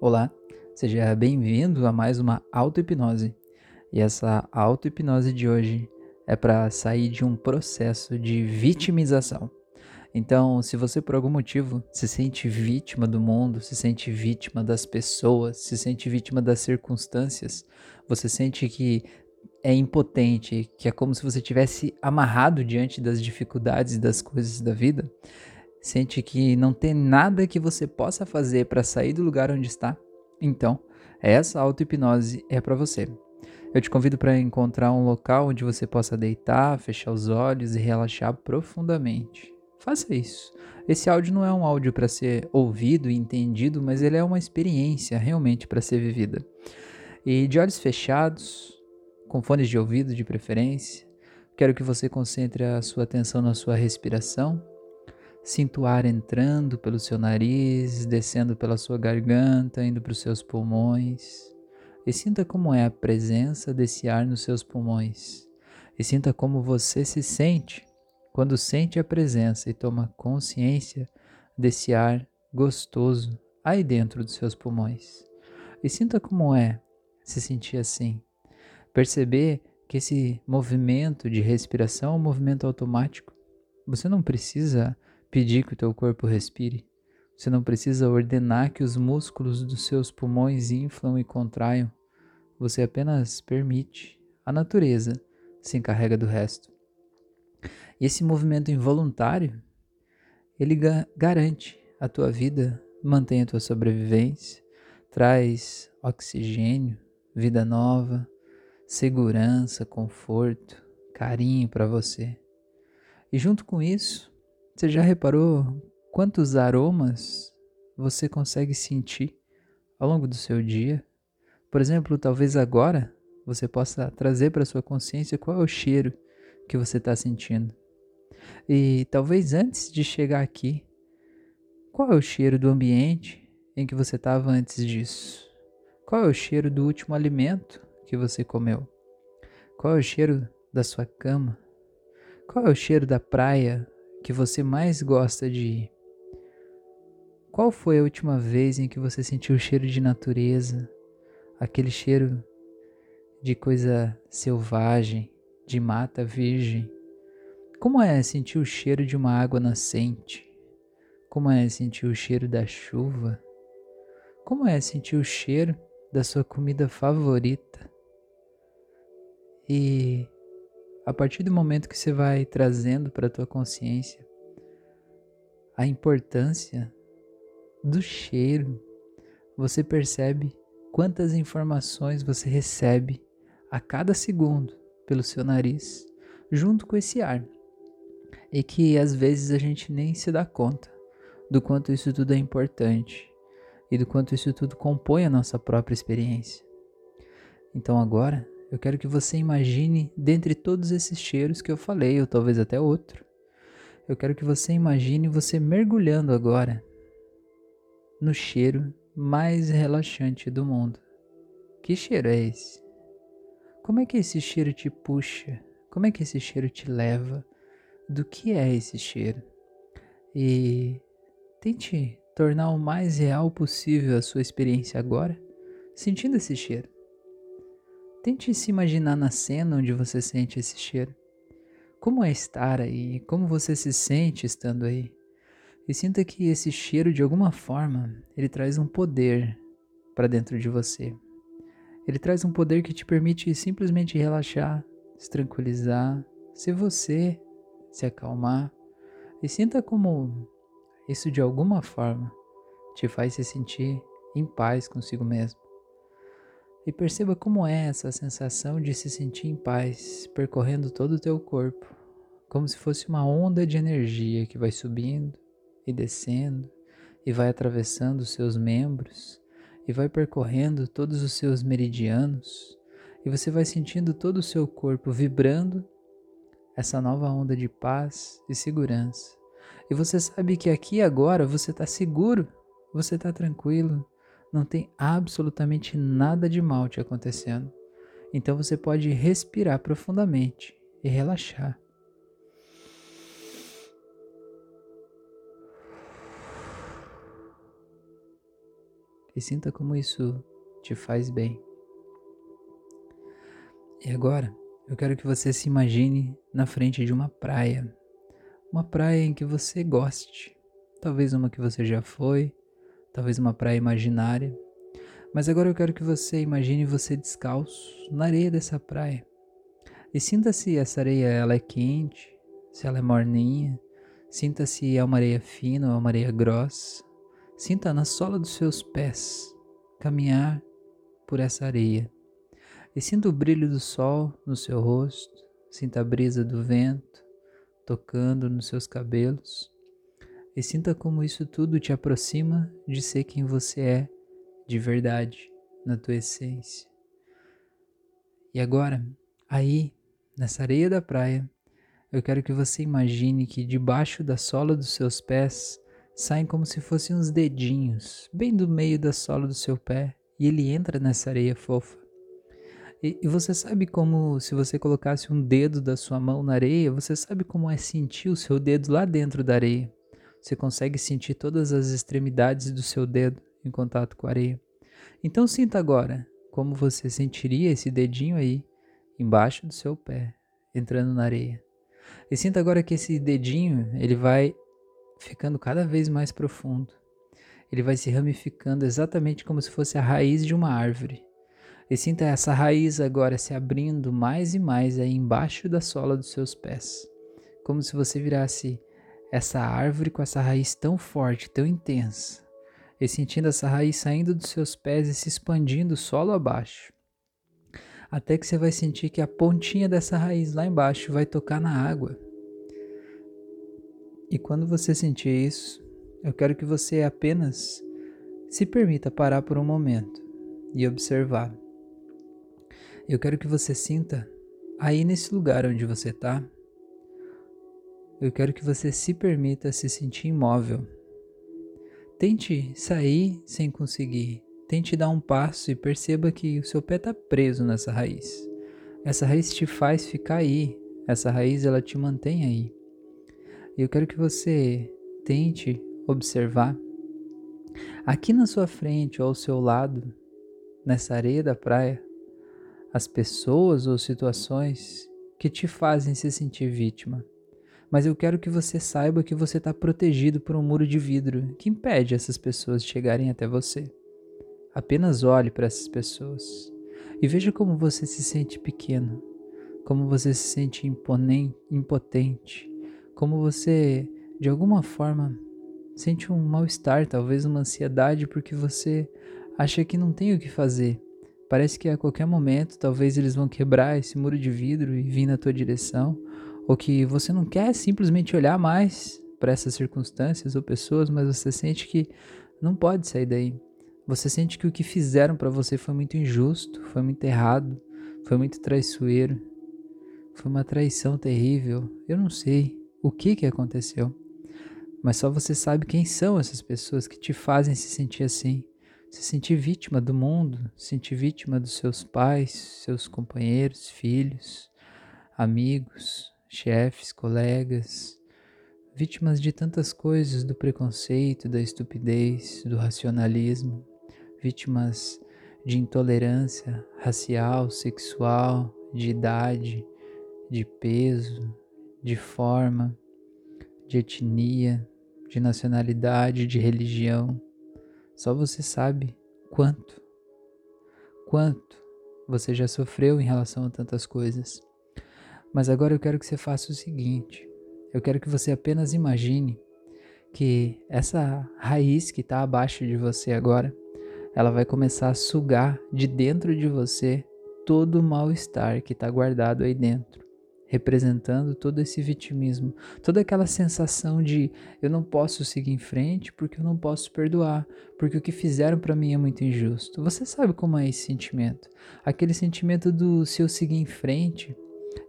Olá, seja bem-vindo a mais uma auto-hipnose. E essa auto-hipnose de hoje é para sair de um processo de vitimização. Então, se você por algum motivo se sente vítima do mundo, se sente vítima das pessoas, se sente vítima das circunstâncias, você sente que é impotente, que é como se você tivesse amarrado diante das dificuldades e das coisas da vida, sente que não tem nada que você possa fazer para sair do lugar onde está, então essa auto-hipnose é para você. Eu te convido para encontrar um local onde você possa deitar, fechar os olhos e relaxar profundamente. Faça isso. Esse áudio não é um áudio para ser ouvido e entendido, mas ele é uma experiência realmente para ser vivida. E de olhos fechados, com fones de ouvido de preferência, quero que você concentre a sua atenção na sua respiração Sinta o ar entrando pelo seu nariz, descendo pela sua garganta, indo para os seus pulmões. E sinta como é a presença desse ar nos seus pulmões. E sinta como você se sente quando sente a presença e toma consciência desse ar gostoso aí dentro dos seus pulmões. E sinta como é se sentir assim. Perceber que esse movimento de respiração é um movimento automático. Você não precisa pedir que o teu corpo respire. Você não precisa ordenar que os músculos dos seus pulmões inflam e contraiam. Você apenas permite. A natureza se encarrega do resto. E esse movimento involuntário, ele ga garante a tua vida, mantém a tua sobrevivência, traz oxigênio, vida nova, segurança, conforto, carinho para você. E junto com isso, você já reparou quantos aromas você consegue sentir ao longo do seu dia? Por exemplo, talvez agora você possa trazer para sua consciência qual é o cheiro que você está sentindo. E talvez antes de chegar aqui, qual é o cheiro do ambiente em que você estava antes disso? Qual é o cheiro do último alimento que você comeu? Qual é o cheiro da sua cama? Qual é o cheiro da praia que você mais gosta de ir? Qual foi a última vez em que você sentiu o cheiro de natureza, aquele cheiro de coisa selvagem, de mata virgem? Como é sentir o cheiro de uma água nascente? Como é sentir o cheiro da chuva? Como é sentir o cheiro da sua comida favorita? E a partir do momento que você vai trazendo para a tua consciência a importância do cheiro, você percebe quantas informações você recebe a cada segundo pelo seu nariz, junto com esse ar. E que às vezes a gente nem se dá conta do quanto isso tudo é importante e do quanto isso tudo compõe a nossa própria experiência. Então agora eu quero que você imagine, dentre todos esses cheiros que eu falei, ou talvez até outro, eu quero que você imagine você mergulhando agora no cheiro mais relaxante do mundo. Que cheiro é esse? Como é que esse cheiro te puxa? Como é que esse cheiro te leva? Do que é esse cheiro? E tente tornar o mais real possível a sua experiência agora, sentindo esse cheiro. Tente se imaginar na cena onde você sente esse cheiro. Como é estar aí? Como você se sente estando aí? E sinta que esse cheiro, de alguma forma, ele traz um poder para dentro de você. Ele traz um poder que te permite simplesmente relaxar, se tranquilizar, ser você, se acalmar. E sinta como isso, de alguma forma, te faz se sentir em paz consigo mesmo. E perceba como é essa sensação de se sentir em paz, percorrendo todo o teu corpo, como se fosse uma onda de energia que vai subindo e descendo e vai atravessando os seus membros e vai percorrendo todos os seus meridianos e você vai sentindo todo o seu corpo vibrando essa nova onda de paz e segurança. E você sabe que aqui agora você está seguro, você está tranquilo, não tem absolutamente nada de mal te acontecendo. Então você pode respirar profundamente e relaxar. e sinta como isso te faz bem. E agora, eu quero que você se imagine na frente de uma praia. Uma praia em que você goste. Talvez uma que você já foi, talvez uma praia imaginária. Mas agora eu quero que você imagine você descalço na areia dessa praia. E sinta se essa areia ela é quente, se ela é morninha. Sinta se é uma areia fina ou uma areia grossa. Sinta na sola dos seus pés caminhar por essa areia. E sinta o brilho do sol no seu rosto, sinta a brisa do vento tocando nos seus cabelos. E sinta como isso tudo te aproxima de ser quem você é de verdade, na tua essência. E agora, aí, nessa areia da praia, eu quero que você imagine que debaixo da sola dos seus pés saem como se fossem uns dedinhos, bem do meio da sola do seu pé, e ele entra nessa areia fofa. E, e, você sabe como, se você colocasse um dedo da sua mão na areia, você sabe como é sentir o seu dedo lá dentro da areia. Você consegue sentir todas as extremidades do seu dedo em contato com a areia. Então sinta agora como você sentiria esse dedinho aí embaixo do seu pé, entrando na areia. E sinta agora que esse dedinho, ele vai ficando cada vez mais profundo. Ele vai se ramificando exatamente como se fosse a raiz de uma árvore. E sinta essa raiz agora se abrindo mais e mais aí embaixo da sola dos seus pés. Como se você virasse essa árvore com essa raiz tão forte, tão intensa. E sentindo essa raiz saindo dos seus pés e se expandindo solo abaixo. Até que você vai sentir que a pontinha dessa raiz lá embaixo vai tocar na água. E quando você sentir isso, eu quero que você apenas se permita parar por um momento e observar. Eu quero que você sinta aí nesse lugar onde você está. Eu quero que você se permita se sentir imóvel. Tente sair sem conseguir. Tente dar um passo e perceba que o seu pé está preso nessa raiz. Essa raiz te faz ficar aí. Essa raiz ela te mantém aí. Eu quero que você tente observar aqui na sua frente ou ao seu lado, nessa areia da praia, as pessoas ou situações que te fazem se sentir vítima. Mas eu quero que você saiba que você está protegido por um muro de vidro que impede essas pessoas de chegarem até você. Apenas olhe para essas pessoas e veja como você se sente pequeno, como você se sente imponente, impotente, como você, de alguma forma, sente um mal-estar, talvez uma ansiedade, porque você acha que não tem o que fazer Parece que a qualquer momento talvez eles vão quebrar esse muro de vidro e vir na tua direção, ou que você não quer simplesmente olhar mais para essas circunstâncias ou pessoas, mas você sente que não pode sair daí. Você sente que o que fizeram para você foi muito injusto, foi muito errado, foi muito traiçoeiro, foi uma traição terrível. Eu não sei o que que aconteceu, mas só você sabe quem são essas pessoas que te fazem se sentir assim se sentir vítima do mundo, se sentir vítima dos seus pais, seus companheiros, filhos, amigos, chefes, colegas, vítimas de tantas coisas, do preconceito, da estupidez, do racionalismo, vítimas de intolerância racial, sexual, de idade, de peso, de forma, de etnia, de nacionalidade, de religião só você sabe quanto, quanto você já sofreu em relação a tantas coisas. Mas agora eu quero que você faça o seguinte: eu quero que você apenas imagine que essa raiz que está abaixo de você agora, ela vai começar a sugar de dentro de você todo o mal-estar que está guardado aí dentro representando todo esse vitimismo, toda aquela sensação de eu não posso seguir em frente porque eu não posso perdoar, porque o que fizeram para mim é muito injusto. Você sabe como é esse sentimento? Aquele sentimento do se eu seguir em frente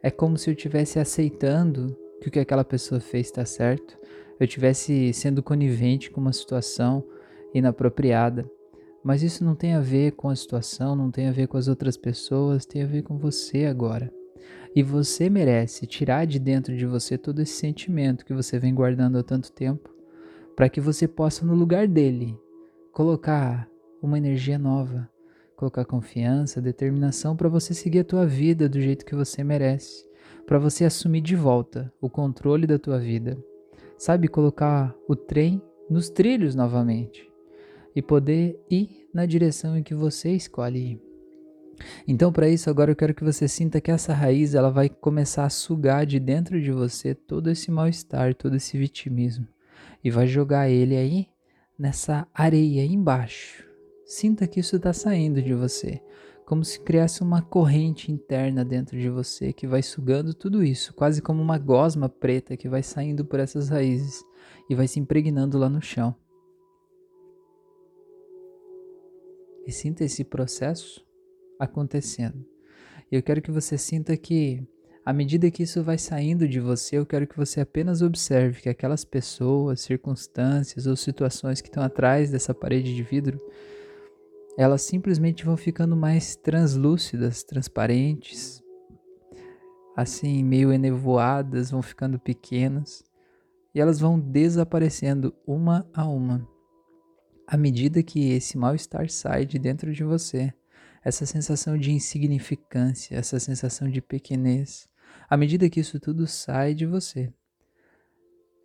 é como se eu estivesse aceitando que o que aquela pessoa fez está certo, eu estivesse sendo conivente com uma situação inapropriada. Mas isso não tem a ver com a situação, não tem a ver com as outras pessoas, tem a ver com você agora. E você merece tirar de dentro de você todo esse sentimento que você vem guardando há tanto tempo, para que você possa, no lugar dele, colocar uma energia nova, colocar confiança, determinação para você seguir a tua vida do jeito que você merece, para você assumir de volta o controle da tua vida. Sabe colocar o trem nos trilhos novamente e poder ir na direção em que você escolhe ir. Então, para isso, agora eu quero que você sinta que essa raiz ela vai começar a sugar de dentro de você todo esse mal-estar, todo esse vitimismo e vai jogar ele aí nessa areia embaixo. Sinta que isso está saindo de você, como se criasse uma corrente interna dentro de você que vai sugando tudo isso, quase como uma gosma preta que vai saindo por essas raízes e vai se impregnando lá no chão. E sinta esse processo acontecendo. Eu quero que você sinta que, à medida que isso vai saindo de você, eu quero que você apenas observe que aquelas pessoas, circunstâncias ou situações que estão atrás dessa parede de vidro, elas simplesmente vão ficando mais translúcidas, transparentes, assim, meio enevoadas, vão ficando pequenas e elas vão desaparecendo uma a uma. À medida que esse mal-estar sai de dentro de você, essa sensação de insignificância, essa sensação de pequenez, à medida que isso tudo sai de você.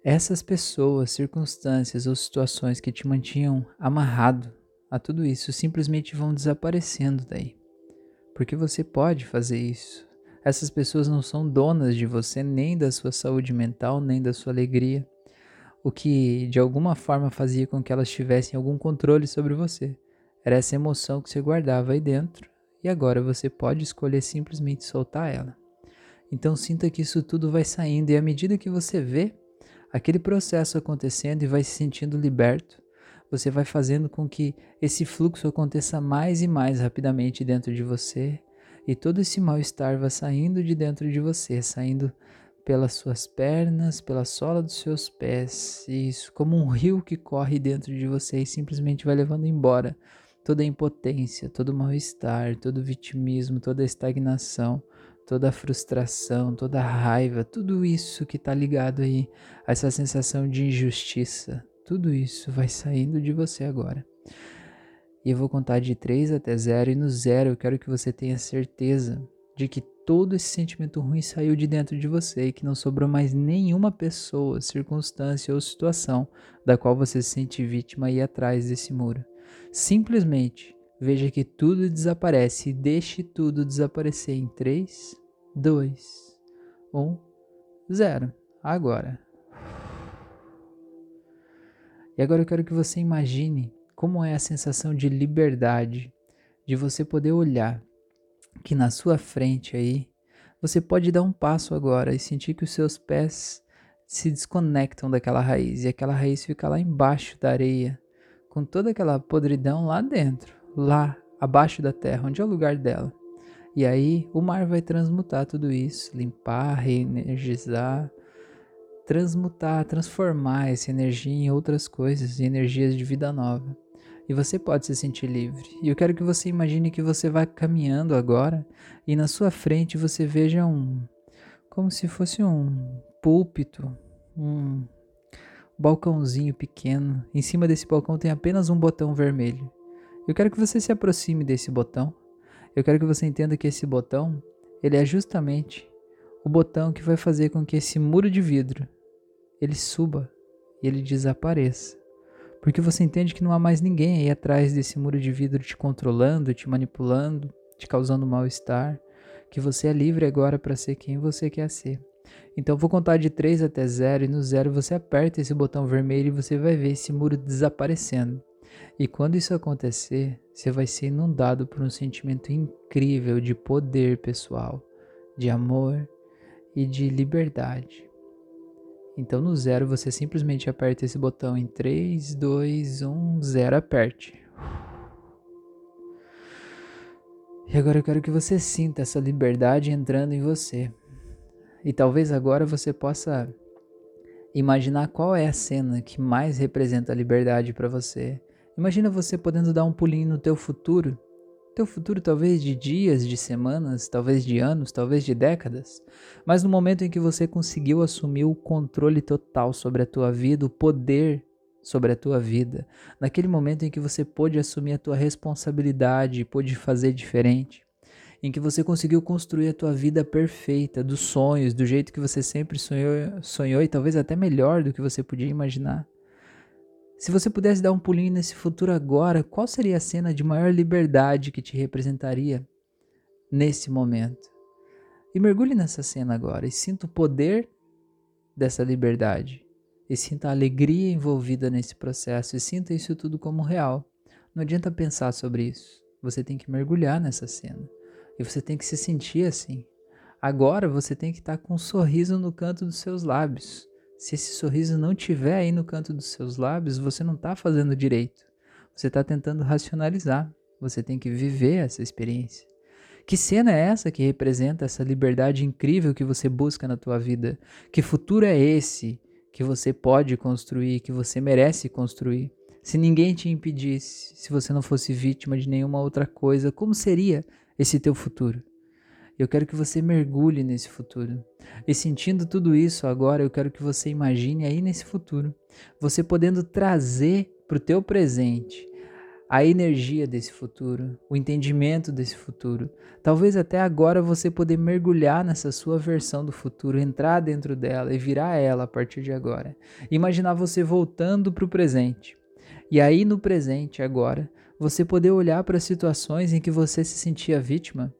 Essas pessoas, circunstâncias ou situações que te mantinham amarrado a tudo isso simplesmente vão desaparecendo daí. Porque você pode fazer isso. Essas pessoas não são donas de você, nem da sua saúde mental, nem da sua alegria. O que de alguma forma fazia com que elas tivessem algum controle sobre você. Era essa emoção que você guardava aí dentro e agora você pode escolher simplesmente soltar ela. Então sinta que isso tudo vai saindo e à medida que você vê aquele processo acontecendo e vai se sentindo liberto, você vai fazendo com que esse fluxo aconteça mais e mais rapidamente dentro de você e todo esse mal-estar vá saindo de dentro de você, saindo pelas suas pernas, pela sola dos seus pés, isso como um rio que corre dentro de você e simplesmente vai levando embora toda a impotência, todo o mal-estar, todo o vitimismo, toda a estagnação, toda a frustração, toda a raiva, tudo isso que está ligado aí a essa sensação de injustiça, tudo isso vai saindo de você agora. E eu vou contar de 3 até 0, e no 0 eu quero que você tenha certeza de que todo esse sentimento ruim saiu de dentro de você e que não sobrou mais nenhuma pessoa, circunstância ou situação da qual você se sente vítima aí atrás desse muro. Simplesmente veja que tudo desaparece e deixe tudo desaparecer em 3, 2, 1, 0. Agora. E agora eu quero que você imagine como é a sensação de liberdade, de você poder olhar que na sua frente aí você pode dar um passo agora e sentir que os seus pés se desconectam daquela raiz e aquela raiz fica lá embaixo da areia, com toda aquela podridão lá dentro, lá abaixo da terra, onde é o lugar dela. E aí o mar vai transmutar tudo isso, limpar, reenergizar, transmutar, transformar essa energia em outras coisas, em energias de vida nova. E você pode se sentir livre. E eu quero que você imagine que você vai caminhando agora e na sua frente você veja um como se fosse um púlpito, um balcãozinho pequeno. Em cima desse balcão tem apenas um botão vermelho. Eu quero que você se aproxime desse botão. Eu quero que você entenda que esse botão, ele é justamente o botão que vai fazer com que esse muro de vidro ele suba e ele desapareça. Porque você entende que não há mais ninguém aí atrás desse muro de vidro te controlando, te manipulando, te causando mal-estar, que você é livre agora para ser quem você quer ser. Então vou contar de 3 até 0 e no 0 você aperta esse botão vermelho e você vai ver esse muro desaparecendo. E quando isso acontecer, você vai ser inundado por um sentimento incrível de poder pessoal, de amor e de liberdade. Então no 0 você simplesmente aperta esse botão em 3, 2, 1, 0, aperte. E agora eu quero que você sinta essa liberdade entrando em você. E talvez agora você possa imaginar qual é a cena que mais representa a liberdade para você. Imagina você podendo dar um pulinho no teu futuro, teu futuro talvez de dias, de semanas, talvez de anos, talvez de décadas, mas no momento em que você conseguiu assumir o controle total sobre a tua vida, o poder sobre a tua vida, naquele momento em que você pôde assumir a tua responsabilidade, pôde fazer diferente, em que você conseguiu construir a tua vida perfeita, dos sonhos, do jeito que você sempre sonhou, sonhou e talvez até melhor do que você podia imaginar. Se você pudesse dar um pulinho nesse futuro agora, qual seria a cena de maior liberdade que te representaria nesse momento? E mergulhe nessa cena agora e sinta o poder dessa liberdade. E sinta a alegria envolvida nesse processo e sinta isso tudo como real. Não adianta pensar sobre isso. Você tem que mergulhar nessa cena. E você tem que se sentir assim. Agora você tem que estar com um sorriso no canto dos seus lábios. Se esse sorriso não tiver aí no canto dos seus lábios, você não está fazendo direito. Você está tentando racionalizar. Você tem que viver essa experiência. Que cena é essa que representa essa liberdade incrível que você busca na tua vida? Que futuro é esse que você pode construir, que você merece construir? Se ninguém te impedisse, se você não fosse vítima de nenhuma outra coisa, como seria esse teu futuro? Eu quero que você mergulhe nesse futuro. E sentindo tudo isso agora, eu quero que você imagine aí nesse futuro, você podendo trazer para o teu presente a energia desse futuro, o entendimento desse futuro. Talvez até agora você poder mergulhar nessa sua versão do futuro, entrar dentro dela e virar ela a partir de agora. Imaginar você voltando para o presente. E aí no presente agora, você poder olhar para situações em que você se sentia vítima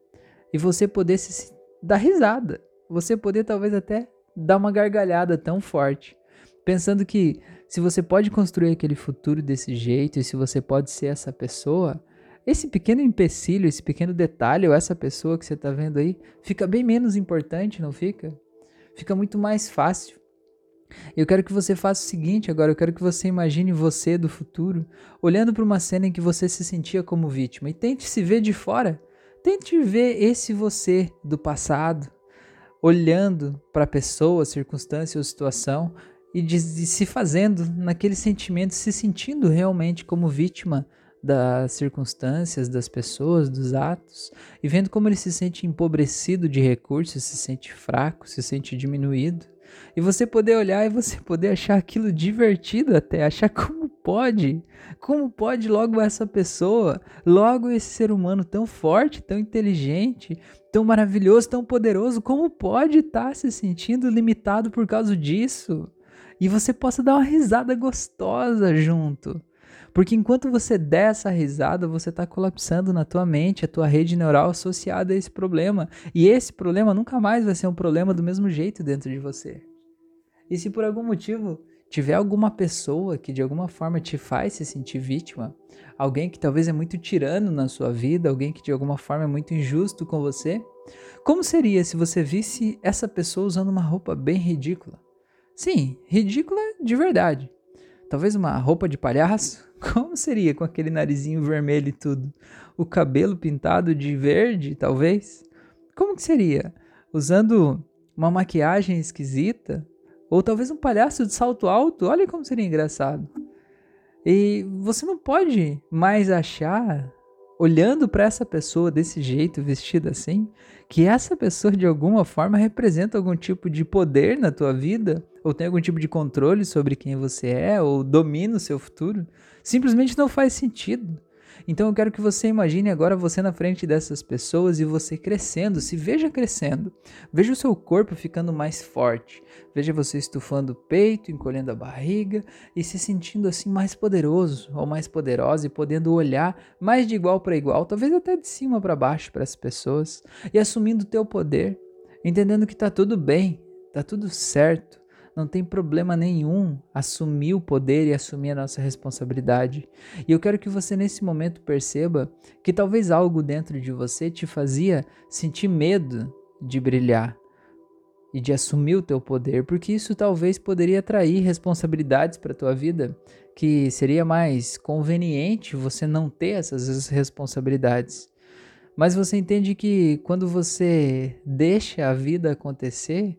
e você poder se dar risada. Você poder talvez até dar uma gargalhada tão forte, pensando que se você pode construir aquele futuro desse jeito e se você pode ser essa pessoa, esse pequeno empecilho, esse pequeno detalhe ou essa pessoa que você está vendo aí fica bem menos importante, não fica? Fica muito mais fácil. Eu quero que você faça o seguinte agora, eu quero que você imagine você do futuro, olhando para uma cena em que você se sentia como vítima e tente se ver de fora. Tente ver esse você do passado, olhando para a pessoa, circunstância ou situação e de, de se fazendo naquele sentimento, se sentindo realmente como vítima das circunstâncias, das pessoas, dos atos, e vendo como ele se sente empobrecido de recursos, se sente fraco, se sente diminuído. E você poder olhar e você poder achar aquilo divertido até, achar como pode, como pode logo essa pessoa, logo esse ser humano tão forte, tão inteligente, tão maravilhoso, tão poderoso, como pode estar tá se sentindo limitado por causa disso? E você possa dar uma risada gostosa junto. Porque enquanto você der essa risada, você está colapsando na tua mente a tua rede neural associada a esse problema. E esse problema nunca mais vai ser um problema do mesmo jeito dentro de você. E se por algum motivo tiver alguma pessoa que de alguma forma te faz se sentir vítima, alguém que talvez é muito tirano na sua vida, alguém que de alguma forma é muito injusto com você, como seria se você visse essa pessoa usando uma roupa bem ridícula? Sim, ridícula de verdade. Talvez uma roupa de palhaço? Como seria com aquele narizinho vermelho e tudo? O cabelo pintado de verde, talvez? Como que seria? Usando uma maquiagem esquisita? Ou talvez um palhaço de salto alto? Olha como seria engraçado. E você não pode mais achar, olhando para essa pessoa desse jeito, vestida assim, que essa pessoa de alguma forma representa algum tipo de poder na tua vida? ou tem algum tipo de controle sobre quem você é, ou domina o seu futuro, simplesmente não faz sentido. Então eu quero que você imagine agora você na frente dessas pessoas e você crescendo, se veja crescendo. Veja o seu corpo ficando mais forte. Veja você estufando o peito, encolhendo a barriga e se sentindo assim mais poderoso ou mais poderosa e podendo olhar mais de igual para igual, talvez até de cima para baixo para as pessoas e assumindo o teu poder, entendendo que está tudo bem, está tudo certo não tem problema nenhum assumir o poder e assumir a nossa responsabilidade. E eu quero que você nesse momento perceba que talvez algo dentro de você te fazia sentir medo de brilhar e de assumir o teu poder, porque isso talvez poderia atrair responsabilidades para a tua vida, que seria mais conveniente você não ter essas responsabilidades. Mas você entende que quando você deixa a vida acontecer,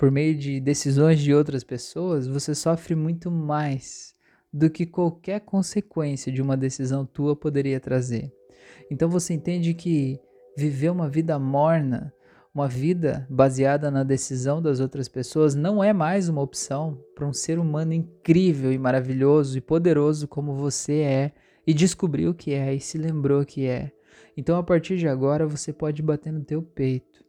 por meio de decisões de outras pessoas, você sofre muito mais do que qualquer consequência de uma decisão tua poderia trazer. Então você entende que viver uma vida morna, Uma vida baseada na decisão das outras pessoas não é mais uma opção para um ser humano incrível e maravilhoso e poderoso como você é e descobriu que é e se lembrou que é. Então a partir de agora você pode bater no teu peito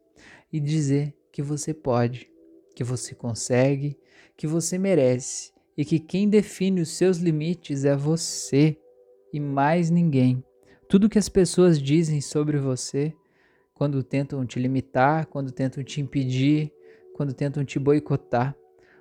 e dizer que você pode, que você consegue, que você merece e que quem define os seus limites é você e mais ninguém. Tudo que as pessoas dizem sobre você quando tentam te limitar, quando tentam te impedir, quando tentam te boicotar.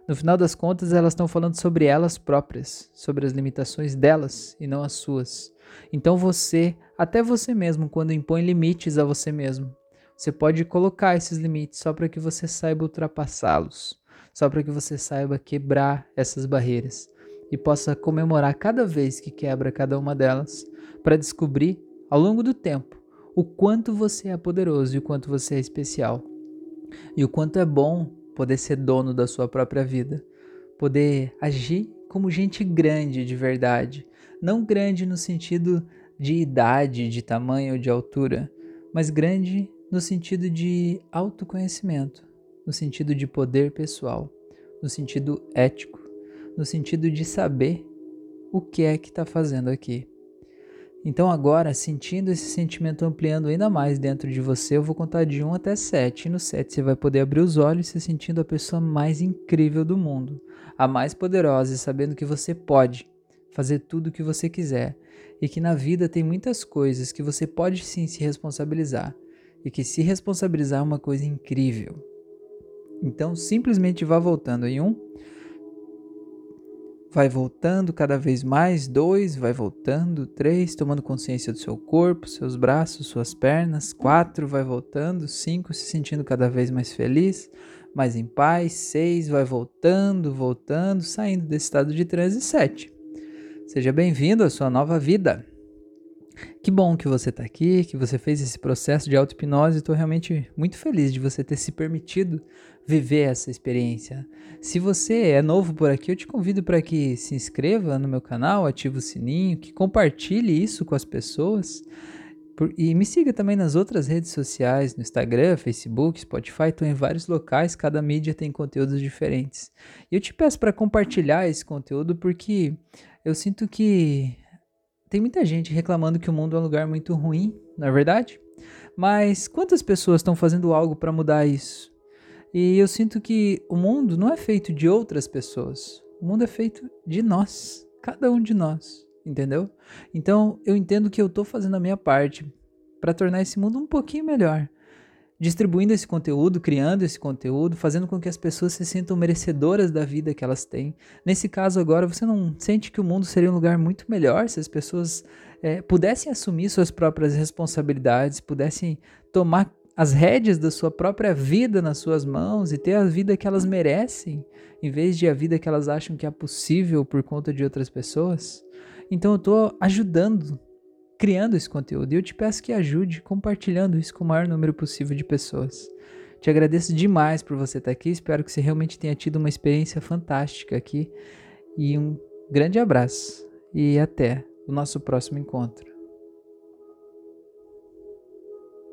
No final das contas, elas estão falando sobre elas próprias, sobre as limitações delas e não as suas. Então você, até você mesmo, quando impõe limites a você mesmo, você pode colocar esses limites só para que você saiba ultrapassá-los, só para que você saiba quebrar essas barreiras e possa comemorar cada vez que quebra cada uma delas, para descobrir ao longo do tempo o quanto você é poderoso e o quanto você é especial. E o quanto é bom poder ser dono da sua própria vida, poder agir como gente grande de verdade, não grande no sentido de idade, de tamanho ou de altura, mas grande no sentido de autoconhecimento, no sentido de poder pessoal, no sentido ético, no sentido de saber o que é que está fazendo aqui. Então agora, sentindo esse sentimento ampliando ainda mais dentro de você, eu vou contar de 1 até 7. E no 7 você vai poder abrir os olhos se sentindo a pessoa mais incrível do mundo, a mais poderosa e sabendo que você pode fazer tudo o que você quiser e que na vida tem muitas coisas que você pode sim se responsabilizar e que se responsabilizar é uma coisa incrível. Então simplesmente vá voltando em 1, vai voltando cada vez mais, dois, vai voltando, três, tomando consciência do seu corpo, seus braços, suas pernas, quatro, vai voltando, cinco, se sentindo cada vez mais feliz, mais em paz, seis, vai voltando, voltando, saindo desse estado de transe, sete. Seja bem-vindo à sua nova vida. Que bom que você está aqui, que você fez esse processo de auto-hipnose. Estou realmente muito feliz de você ter se permitido viver essa experiência. Se você é novo por aqui, eu te convido para que se inscreva no meu canal, ative o sininho, que compartilhe isso com as pessoas. E me siga também nas outras redes sociais, no Instagram, Facebook, Spotify, estou em vários locais, cada mídia tem conteúdos diferentes. E eu te peço para compartilhar esse conteúdo porque eu sinto que tem muita gente reclamando que o mundo é um lugar muito ruim, não é verdade? Mas quantas pessoas estão fazendo algo para mudar isso? E eu sinto que o mundo não é feito de outras pessoas. O mundo é feito de nós, cada um de nós, entendeu? Então eu entendo que eu estou fazendo a minha parte para tornar esse mundo um pouquinho melhor distribuindo esse conteúdo, criando esse conteúdo, fazendo com que as pessoas se sintam merecedoras da vida que elas têm. Nesse caso agora, você não sente que o mundo seria um lugar muito melhor se as pessoas é, pudessem assumir suas próprias responsabilidades, pudessem tomar as rédeas da sua própria vida nas suas mãos e ter a vida que elas merecem, em vez de a vida que elas acham que é possível por conta de outras pessoas? Então eu estou ajudando criando esse conteúdo. E eu te peço que ajude compartilhando isso com o maior número possível de pessoas. Te agradeço demais por você estar aqui. Espero que você realmente tenha tido uma experiência fantástica aqui. E um grande abraço. E até o nosso próximo encontro.